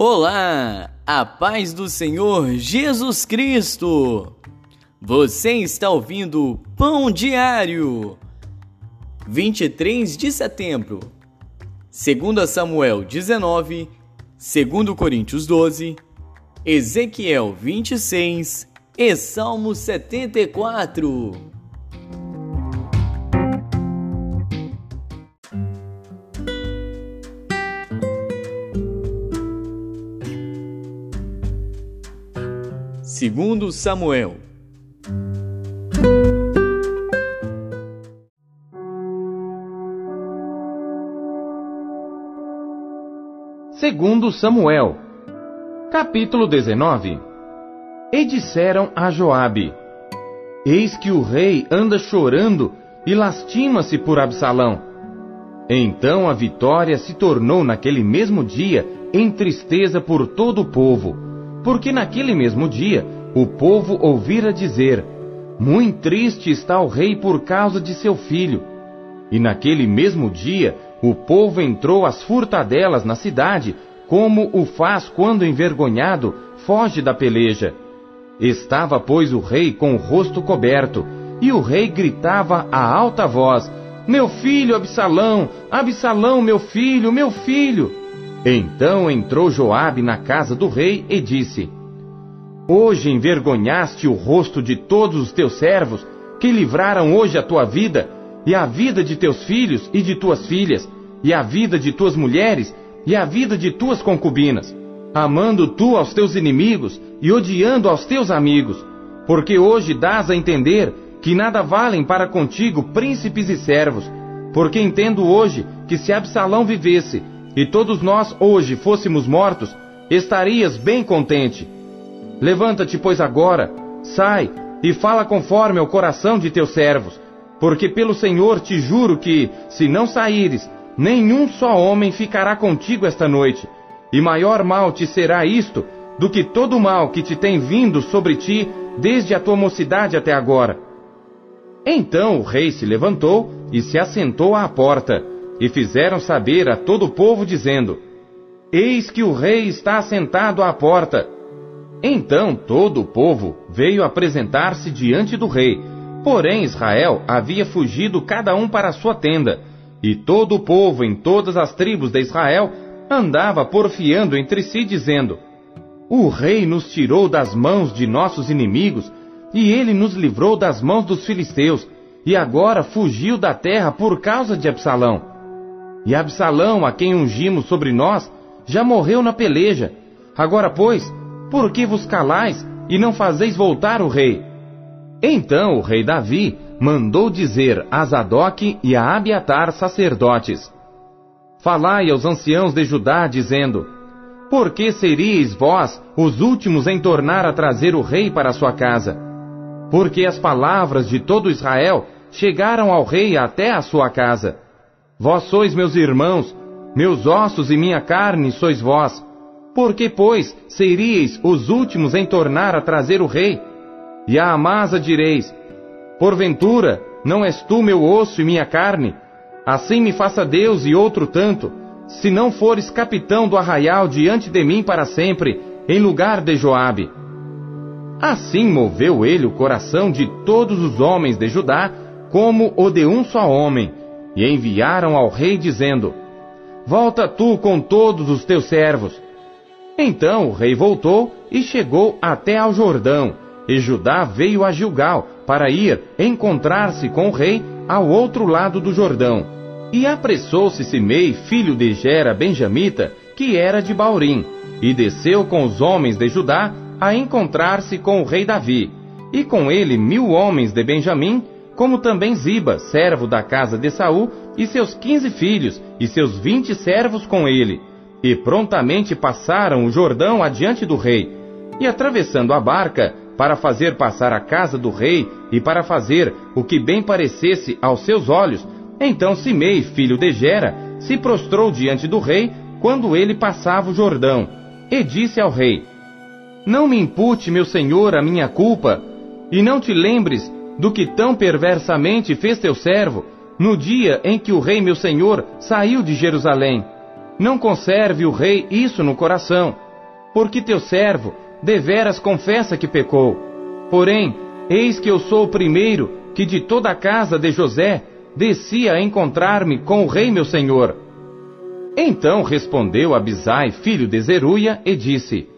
Olá, a paz do Senhor Jesus Cristo. Você está ouvindo Pão Diário. 23 de setembro. 2 Samuel 19, 2 Coríntios 12, Ezequiel 26 e Salmo 74. Segundo Samuel. Segundo Samuel, capítulo 19. E disseram a Joabe: Eis que o rei anda chorando e lastima-se por Absalão. Então a vitória se tornou naquele mesmo dia em tristeza por todo o povo porque naquele mesmo dia o povo ouvira dizer: Muito triste está o rei por causa de seu filho. E naquele mesmo dia o povo entrou às furtadelas na cidade, como o faz quando envergonhado foge da peleja. Estava, pois, o rei com o rosto coberto, e o rei gritava a alta voz: Meu filho Absalão, Absalão, meu filho, meu filho! Então entrou Joabe na casa do rei e disse: Hoje envergonhaste o rosto de todos os teus servos, que livraram hoje a tua vida, e a vida de teus filhos e de tuas filhas, e a vida de tuas mulheres, e a vida de tuas concubinas, amando tu aos teus inimigos e odiando aos teus amigos, porque hoje dás a entender que nada valem para contigo príncipes e servos, porque entendo hoje que se Absalão vivesse, e todos nós hoje fôssemos mortos, estarias bem contente. Levanta-te, pois, agora, sai e fala conforme ao coração de teus servos, porque pelo Senhor te juro que, se não saíres, nenhum só homem ficará contigo esta noite, e maior mal te será isto do que todo o mal que te tem vindo sobre ti desde a tua mocidade até agora. Então o rei se levantou e se assentou à porta e fizeram saber a todo o povo, dizendo: Eis que o rei está sentado à porta. Então todo o povo veio apresentar-se diante do rei. Porém Israel havia fugido cada um para a sua tenda, e todo o povo em todas as tribos de Israel andava porfiando entre si, dizendo: O rei nos tirou das mãos de nossos inimigos, e ele nos livrou das mãos dos filisteus, e agora fugiu da terra por causa de Absalão. E Absalão, a quem ungimos sobre nós, já morreu na peleja. Agora, pois, por que vos calais e não fazeis voltar o rei? Então o rei Davi mandou dizer a Zadok e a Abiatar sacerdotes: Falai aos anciãos de Judá, dizendo: Por que seríeis vós os últimos em tornar a trazer o rei para sua casa? Porque as palavras de todo Israel chegaram ao rei até a sua casa. Vós sois meus irmãos, meus ossos e minha carne sois vós. Por que, pois, seríeis os últimos em tornar a trazer o rei? E a Amasa direis: Porventura, não és tu meu osso e minha carne? Assim me faça Deus e outro tanto, se não fores capitão do arraial diante de mim para sempre, em lugar de Joabe. Assim moveu ele o coração de todos os homens de Judá, como o de um só homem, e enviaram ao rei dizendo: Volta tu com todos os teus servos. Então o rei voltou e chegou até ao Jordão, e Judá veio a Gilgal para ir encontrar-se com o rei ao outro lado do Jordão. E apressou-se Simei, filho de Gera Benjamita, que era de Baurim, e desceu com os homens de Judá a encontrar-se com o rei Davi, e com ele mil homens de Benjamim, como também Ziba, servo da casa de Saul, e seus quinze filhos, e seus vinte servos com ele. E prontamente passaram o Jordão adiante do rei. E atravessando a barca, para fazer passar a casa do rei, e para fazer o que bem parecesse aos seus olhos, então Simei, filho de Gera, se prostrou diante do rei, quando ele passava o Jordão, e disse ao rei: Não me impute, meu senhor, a minha culpa, e não te lembres do que tão perversamente fez teu servo, no dia em que o rei meu senhor saiu de Jerusalém. Não conserve o rei isso no coração, porque teu servo deveras confessa que pecou. Porém, eis que eu sou o primeiro que de toda a casa de José descia a encontrar-me com o rei meu senhor. Então respondeu Abisai, filho de Zeruia, e disse: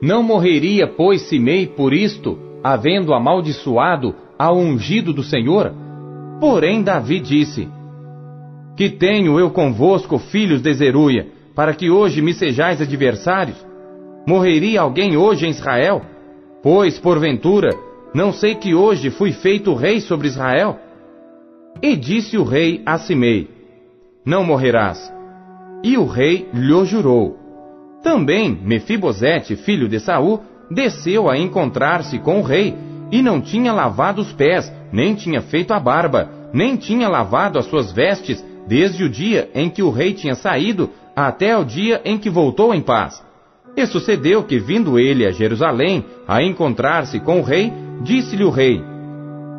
Não morreria, pois, Simei por isto, havendo amaldiçoado ao ungido do Senhor? Porém Davi disse: Que tenho eu convosco, filhos de Zeruia, para que hoje me sejais adversários? Morreria alguém hoje em Israel? Pois, porventura, não sei que hoje fui feito rei sobre Israel? E disse o rei a Simei: Não morrerás. E o rei lhe jurou. Também Mefibosete, filho de Saul, desceu a encontrar-se com o rei, e não tinha lavado os pés, nem tinha feito a barba, nem tinha lavado as suas vestes, desde o dia em que o rei tinha saído até o dia em que voltou em paz. E sucedeu que, vindo ele a Jerusalém a encontrar-se com o rei, disse-lhe o rei: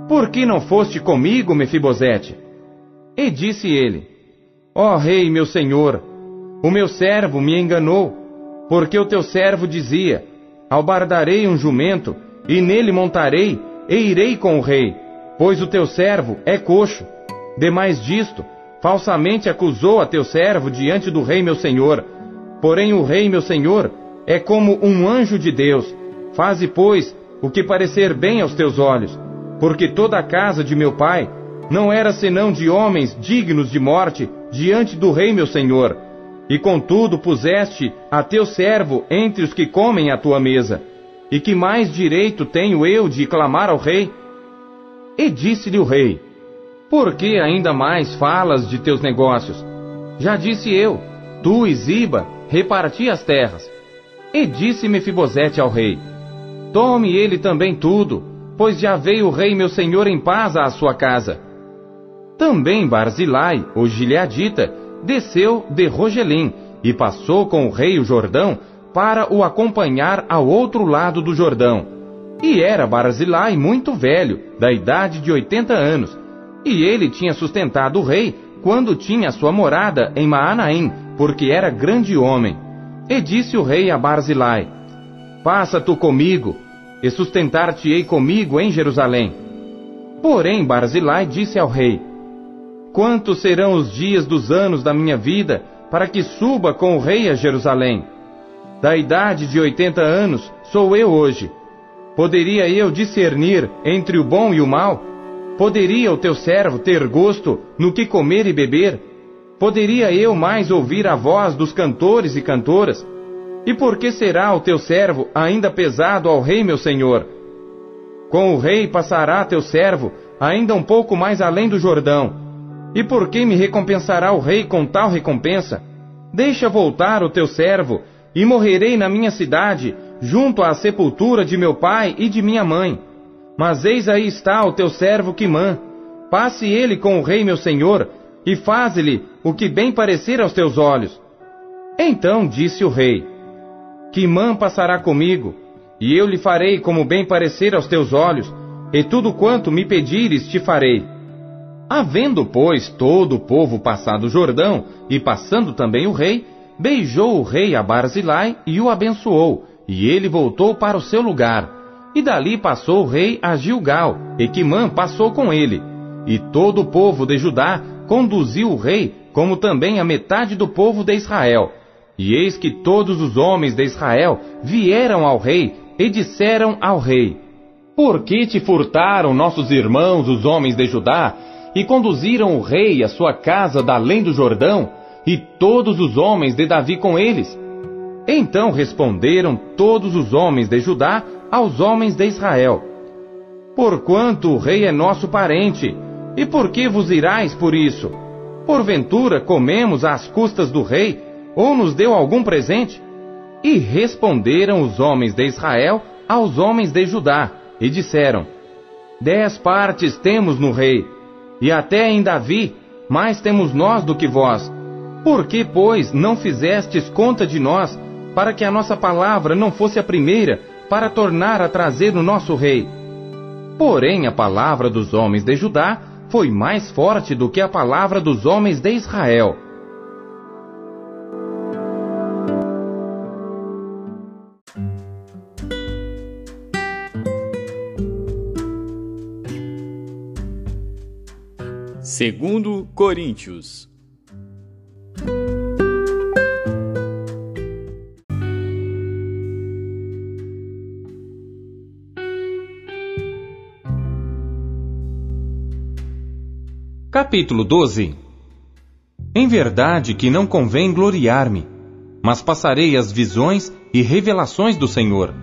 Por que não foste comigo, Mefibosete? E disse ele: Ó oh, rei, meu senhor, o meu servo me enganou, porque o teu servo dizia: Albardarei um jumento, e nele montarei, e irei com o rei, pois o teu servo é coxo. Demais disto, falsamente acusou a teu servo diante do rei meu senhor. Porém o rei meu senhor é como um anjo de Deus. Faze, pois, o que parecer bem aos teus olhos, porque toda a casa de meu pai não era senão de homens dignos de morte diante do rei meu senhor. E contudo puseste a teu servo entre os que comem à tua mesa. E que mais direito tenho eu de clamar ao rei? E disse-lhe o rei: Por que ainda mais falas de teus negócios? Já disse eu, tu e Ziba reparti as terras. E disse Mefibosete ao rei: Tome ele também tudo, pois já veio o rei meu senhor em paz à sua casa. Também Barzilai, o gileadita, desceu de Rogelim e passou com o rei o Jordão para o acompanhar ao outro lado do Jordão. E era Barzilai muito velho, da idade de oitenta anos, e ele tinha sustentado o rei quando tinha sua morada em Maanaim, porque era grande homem. E disse o rei a Barzilai: Passa tu comigo, e sustentar-te-ei comigo em Jerusalém. Porém Barzilai disse ao rei: Quantos serão os dias dos anos da minha vida para que suba com o rei a Jerusalém? Da idade de oitenta anos sou eu hoje. Poderia eu discernir entre o bom e o mal? Poderia o teu servo ter gosto no que comer e beber? Poderia eu mais ouvir a voz dos cantores e cantoras? E por que será o teu servo ainda pesado ao rei meu senhor? Com o rei passará teu servo ainda um pouco mais além do Jordão e por que me recompensará o rei com tal recompensa? Deixa voltar o teu servo, e morrerei na minha cidade, junto à sepultura de meu pai e de minha mãe. Mas eis aí está o teu servo Quimã. Passe ele com o rei meu senhor, e faze-lhe o que bem parecer aos teus olhos. Então disse o rei: Quimã passará comigo, e eu lhe farei como bem parecer aos teus olhos, e tudo quanto me pedires te farei. Havendo, pois, todo o povo passado o Jordão, e passando também o rei, beijou o rei a Barzilai e o abençoou, e ele voltou para o seu lugar. E dali passou o rei a Gilgal, e Quimã passou com ele. E todo o povo de Judá conduziu o rei, como também a metade do povo de Israel. E eis que todos os homens de Israel vieram ao rei e disseram ao rei: Por que te furtaram nossos irmãos, os homens de Judá, e conduziram o rei à sua casa da além do Jordão, e todos os homens de Davi com eles. Então responderam todos os homens de Judá aos homens de Israel: Porquanto o rei é nosso parente, e por que vos irais por isso? Porventura comemos às custas do rei, ou nos deu algum presente? E responderam os homens de Israel aos homens de Judá, e disseram: Dez partes temos no rei, e até em Davi, mais temos nós do que vós. Por que, pois, não fizestes conta de nós, para que a nossa palavra não fosse a primeira, para tornar a trazer o nosso rei? Porém, a palavra dos homens de Judá foi mais forte do que a palavra dos homens de Israel. Segundo Coríntios Capítulo 12 Em verdade que não convém gloriar-me, mas passarei as visões e revelações do Senhor.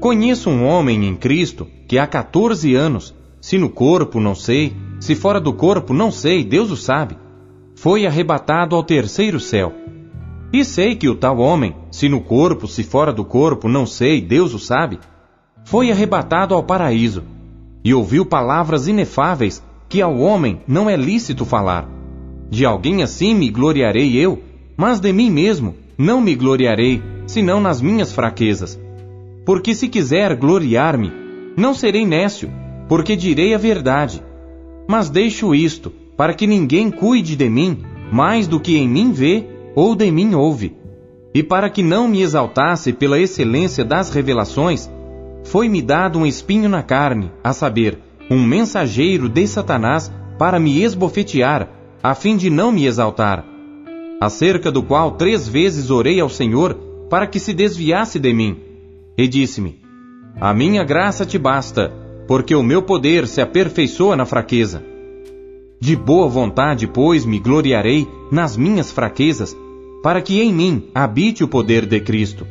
Conheço um homem em Cristo que há 14 anos, se no corpo não sei, se fora do corpo, não sei, Deus o sabe. Foi arrebatado ao terceiro céu. E sei que o tal homem, se no corpo, se fora do corpo, não sei, Deus o sabe, foi arrebatado ao paraíso e ouviu palavras inefáveis que ao homem não é lícito falar. De alguém assim me gloriarei eu, mas de mim mesmo não me gloriarei, senão nas minhas fraquezas. Porque se quiser gloriar-me, não serei nécio, porque direi a verdade. Mas deixo isto, para que ninguém cuide de mim mais do que em mim vê ou de mim ouve. E para que não me exaltasse pela excelência das revelações, foi-me dado um espinho na carne, a saber, um mensageiro de Satanás para me esbofetear, a fim de não me exaltar. Acerca do qual três vezes orei ao Senhor para que se desviasse de mim. E disse-me: A minha graça te basta porque o meu poder se aperfeiçoa na fraqueza. De boa vontade, pois, me gloriarei nas minhas fraquezas, para que em mim habite o poder de Cristo.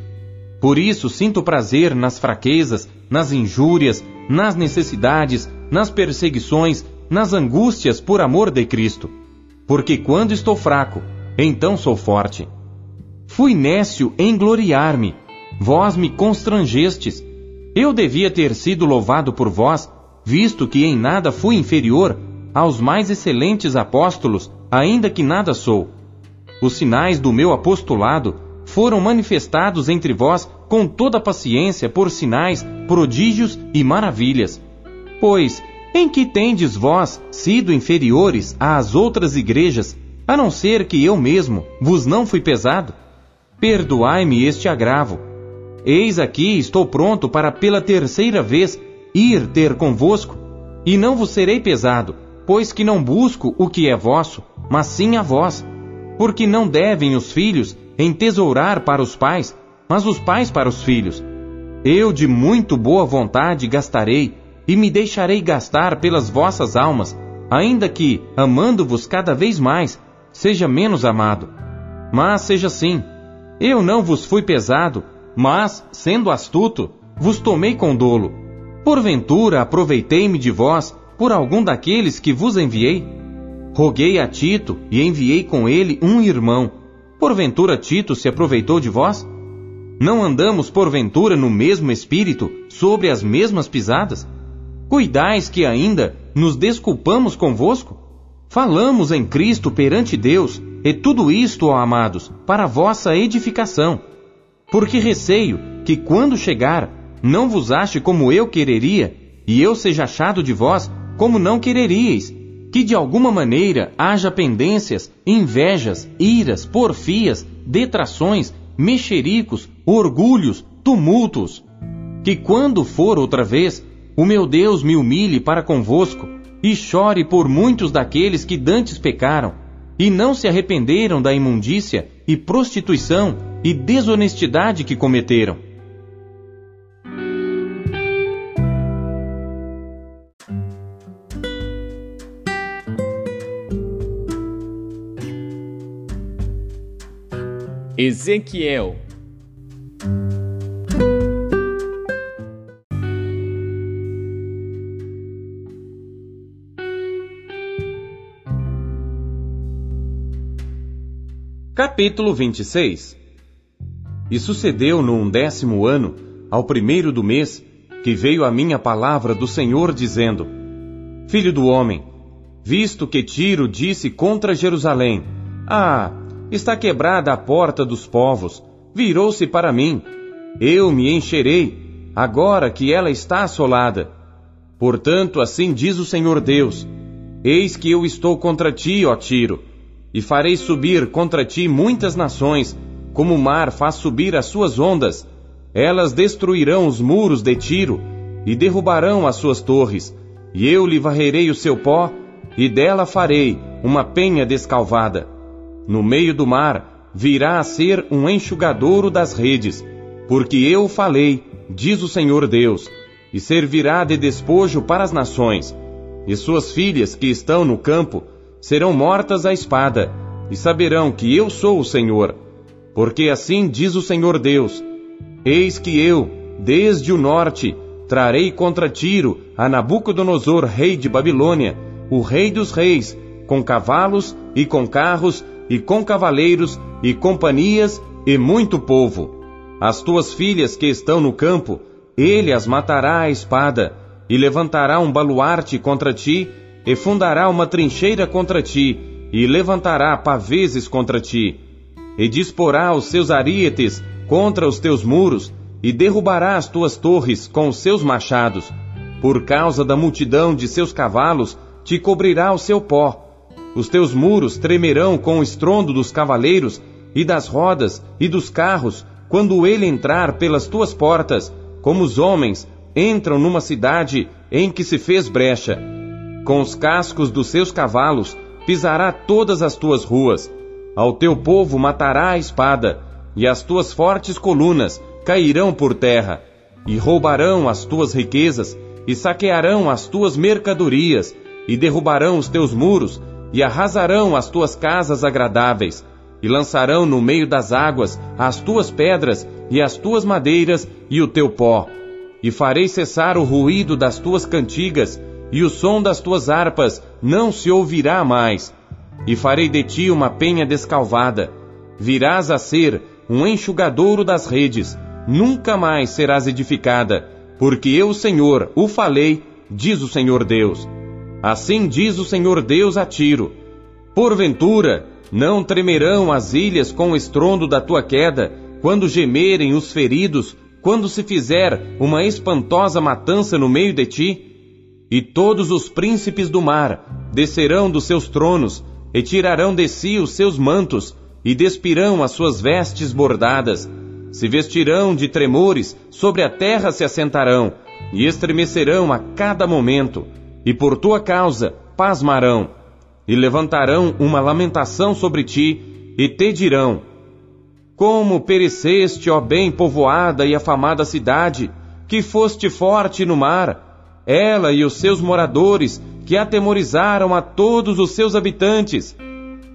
Por isso sinto prazer nas fraquezas, nas injúrias, nas necessidades, nas perseguições, nas angústias por amor de Cristo. Porque quando estou fraco, então sou forte. Fui nécio em gloriar-me, vós me constrangestes, eu devia ter sido louvado por vós, visto que em nada fui inferior aos mais excelentes apóstolos, ainda que nada sou. Os sinais do meu apostolado foram manifestados entre vós com toda paciência por sinais, prodígios e maravilhas. Pois, em que tendes vós sido inferiores às outras igrejas, a não ser que eu mesmo vos não fui pesado? Perdoai-me este agravo Eis aqui estou pronto para pela terceira vez ir ter convosco, e não vos serei pesado, pois que não busco o que é vosso, mas sim a vós. Porque não devem os filhos entesourar para os pais, mas os pais para os filhos. Eu de muito boa vontade gastarei, e me deixarei gastar pelas vossas almas, ainda que, amando-vos cada vez mais, seja menos amado. Mas seja assim, eu não vos fui pesado, mas, sendo astuto, vos tomei com dolo. Porventura aproveitei-me de vós por algum daqueles que vos enviei? Roguei a Tito e enviei com ele um irmão. Porventura Tito se aproveitou de vós? Não andamos porventura no mesmo espírito, sobre as mesmas pisadas? Cuidais que ainda nos desculpamos convosco? Falamos em Cristo perante Deus, e tudo isto, ó amados, para vossa edificação porque receio que quando chegar, não vos ache como eu quereria, e eu seja achado de vós como não quereríeis, que de alguma maneira haja pendências, invejas, iras, porfias, detrações, mexericos, orgulhos, tumultos. Que quando for outra vez, o meu Deus me humilhe para convosco, e chore por muitos daqueles que dantes pecaram, e não se arrependeram da imundícia e prostituição e desonestidade que cometeram. Ezequiel Capítulo 26 E sucedeu no undécimo ano, ao primeiro do mês, que veio a minha palavra do Senhor dizendo: Filho do homem, visto que Tiro disse contra Jerusalém: Ah, está quebrada a porta dos povos, virou-se para mim. Eu me encherei, agora que ela está assolada. Portanto, assim diz o Senhor Deus: Eis que eu estou contra ti, ó Tiro e farei subir contra ti muitas nações, como o mar faz subir as suas ondas. Elas destruirão os muros de Tiro e derrubarão as suas torres, e eu lhe varrerei o seu pó, e dela farei uma penha descalvada. No meio do mar virá a ser um enxugadouro das redes, porque eu falei, diz o Senhor Deus, e servirá de despojo para as nações, e suas filhas que estão no campo serão mortas à espada, e saberão que eu sou o Senhor. Porque assim diz o Senhor Deus: Eis que eu, desde o norte, trarei contra Tiro a Nabucodonosor, rei de Babilônia, o rei dos reis, com cavalos e com carros e com cavaleiros e companhias e muito povo. As tuas filhas que estão no campo, ele as matará à espada, e levantará um baluarte contra ti, e fundará uma trincheira contra ti, e levantará paveses contra ti, e disporá os seus arietes contra os teus muros, e derrubará as tuas torres com os seus machados. Por causa da multidão de seus cavalos, te cobrirá o seu pó. Os teus muros tremerão com o estrondo dos cavaleiros e das rodas e dos carros, quando ele entrar pelas tuas portas, como os homens entram numa cidade em que se fez brecha. Com os cascos dos seus cavalos, pisará todas as tuas ruas. Ao teu povo matará a espada, e as tuas fortes colunas cairão por terra, e roubarão as tuas riquezas, e saquearão as tuas mercadorias, e derrubarão os teus muros, e arrasarão as tuas casas agradáveis, e lançarão no meio das águas as tuas pedras, e as tuas madeiras, e o teu pó. E farei cessar o ruído das tuas cantigas, e o som das tuas harpas não se ouvirá mais. E farei de ti uma penha descalvada. Virás a ser um enxugadouro das redes, nunca mais serás edificada, porque eu, Senhor, o falei, diz o Senhor Deus. Assim diz o Senhor Deus a Tiro: Porventura, não tremerão as ilhas com o estrondo da tua queda, quando gemerem os feridos, quando se fizer uma espantosa matança no meio de ti? E todos os príncipes do mar descerão dos seus tronos, e tirarão de si os seus mantos, e despirão as suas vestes bordadas, se vestirão de tremores, sobre a terra se assentarão, e estremecerão a cada momento, e por tua causa pasmarão, e levantarão uma lamentação sobre ti, e te dirão: Como pereceste, ó bem povoada e afamada cidade, que foste forte no mar, ela e os seus moradores, que atemorizaram a todos os seus habitantes.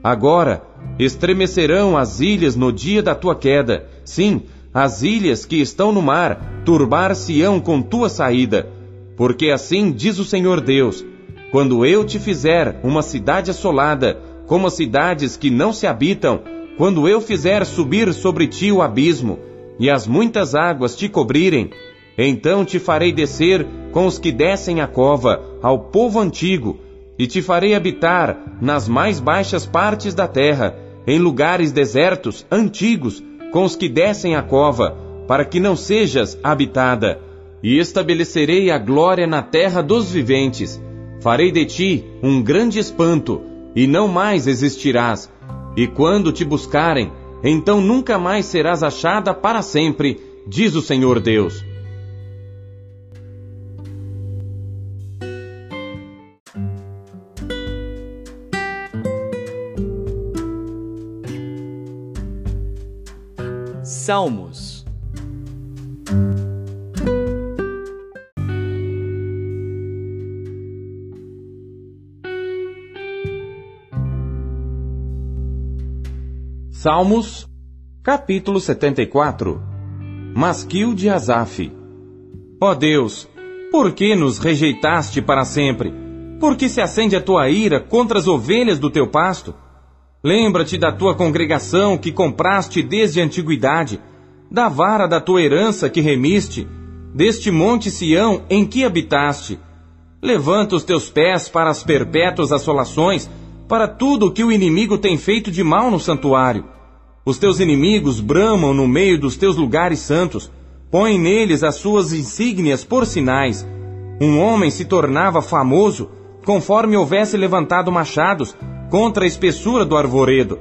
Agora, Estremecerão as ilhas no dia da tua queda. Sim, as ilhas que estão no mar turbar-se-ão com tua saída. Porque assim diz o Senhor Deus: quando eu te fizer uma cidade assolada, como as cidades que não se habitam, quando eu fizer subir sobre ti o abismo, e as muitas águas te cobrirem, então te farei descer com os que descem a cova, ao povo antigo, e te farei habitar nas mais baixas partes da terra, em lugares desertos, antigos, com os que descem a cova, para que não sejas habitada. E estabelecerei a glória na terra dos viventes. Farei de ti um grande espanto, e não mais existirás. E quando te buscarem, então nunca mais serás achada para sempre, diz o Senhor Deus. Salmos. Salmos, capítulo 74 Masquil de Asaf Ó oh Deus, por que nos rejeitaste para sempre? Por que se acende a tua ira contra as ovelhas do teu pasto? Lembra-te da tua congregação que compraste desde a antiguidade, da vara da tua herança que remiste, deste monte Sião em que habitaste. Levanta os teus pés para as perpétuas assolações, para tudo o que o inimigo tem feito de mal no santuário. Os teus inimigos bramam no meio dos teus lugares santos, põem neles as suas insígnias por sinais. Um homem se tornava famoso conforme houvesse levantado machados, contra a espessura do arvoredo.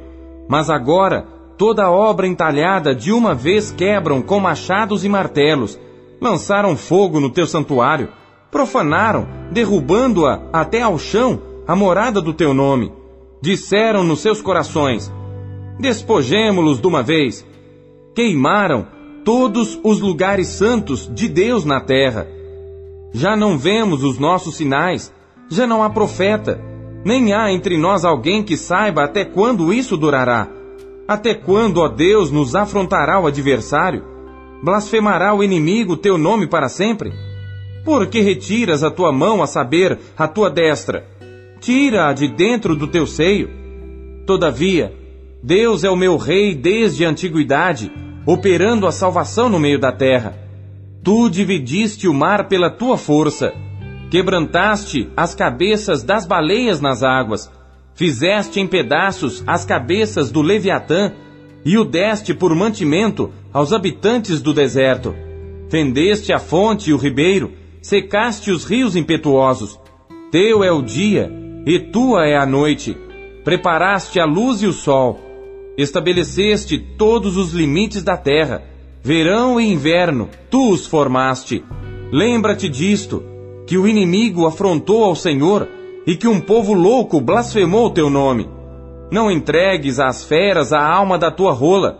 Mas agora toda a obra entalhada de uma vez quebram com machados e martelos. Lançaram fogo no teu santuário, profanaram, derrubando-a até ao chão, a morada do teu nome. Disseram nos seus corações: Despojemo-los de uma vez. Queimaram todos os lugares santos de Deus na terra. Já não vemos os nossos sinais, já não há profeta, nem há entre nós alguém que saiba até quando isso durará. Até quando, ó Deus, nos afrontará o adversário? Blasfemará o inimigo teu nome para sempre? Por que retiras a tua mão, a saber, a tua destra? Tira-a de dentro do teu seio. Todavia, Deus é o meu rei desde a antiguidade, operando a salvação no meio da terra. Tu dividiste o mar pela tua força, quebrantaste as cabeças das baleias nas águas, fizeste em pedaços as cabeças do Leviatã e o deste por mantimento aos habitantes do deserto. Fendeste a fonte e o ribeiro, secaste os rios impetuosos. Teu é o dia e tua é a noite. Preparaste a luz e o sol Estabeleceste todos os limites da terra. Verão e inverno, tu os formaste. Lembra-te disto, que o inimigo afrontou ao Senhor e que um povo louco blasfemou teu nome. Não entregues às feras a alma da tua rola.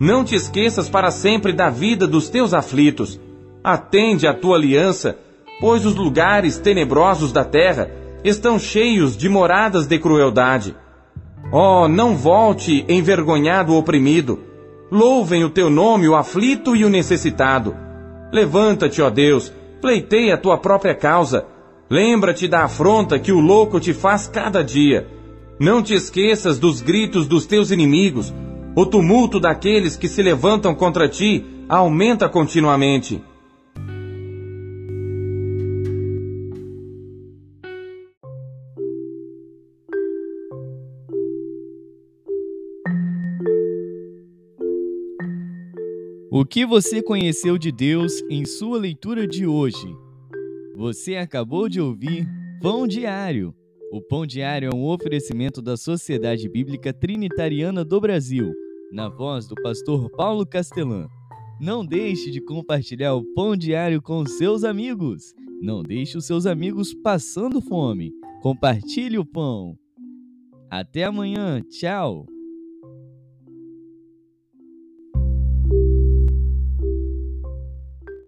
Não te esqueças para sempre da vida dos teus aflitos. Atende à tua aliança, pois os lugares tenebrosos da terra estão cheios de moradas de crueldade. Oh, não volte envergonhado o oprimido. Louvem o teu nome o aflito e o necessitado. Levanta-te, ó Deus, pleiteia a tua própria causa. Lembra-te da afronta que o louco te faz cada dia. Não te esqueças dos gritos dos teus inimigos. O tumulto daqueles que se levantam contra ti aumenta continuamente. O que você conheceu de Deus em sua leitura de hoje? Você acabou de ouvir Pão Diário. O Pão Diário é um oferecimento da Sociedade Bíblica Trinitariana do Brasil, na voz do pastor Paulo Castelã. Não deixe de compartilhar o Pão Diário com seus amigos. Não deixe os seus amigos passando fome. Compartilhe o pão. Até amanhã. Tchau.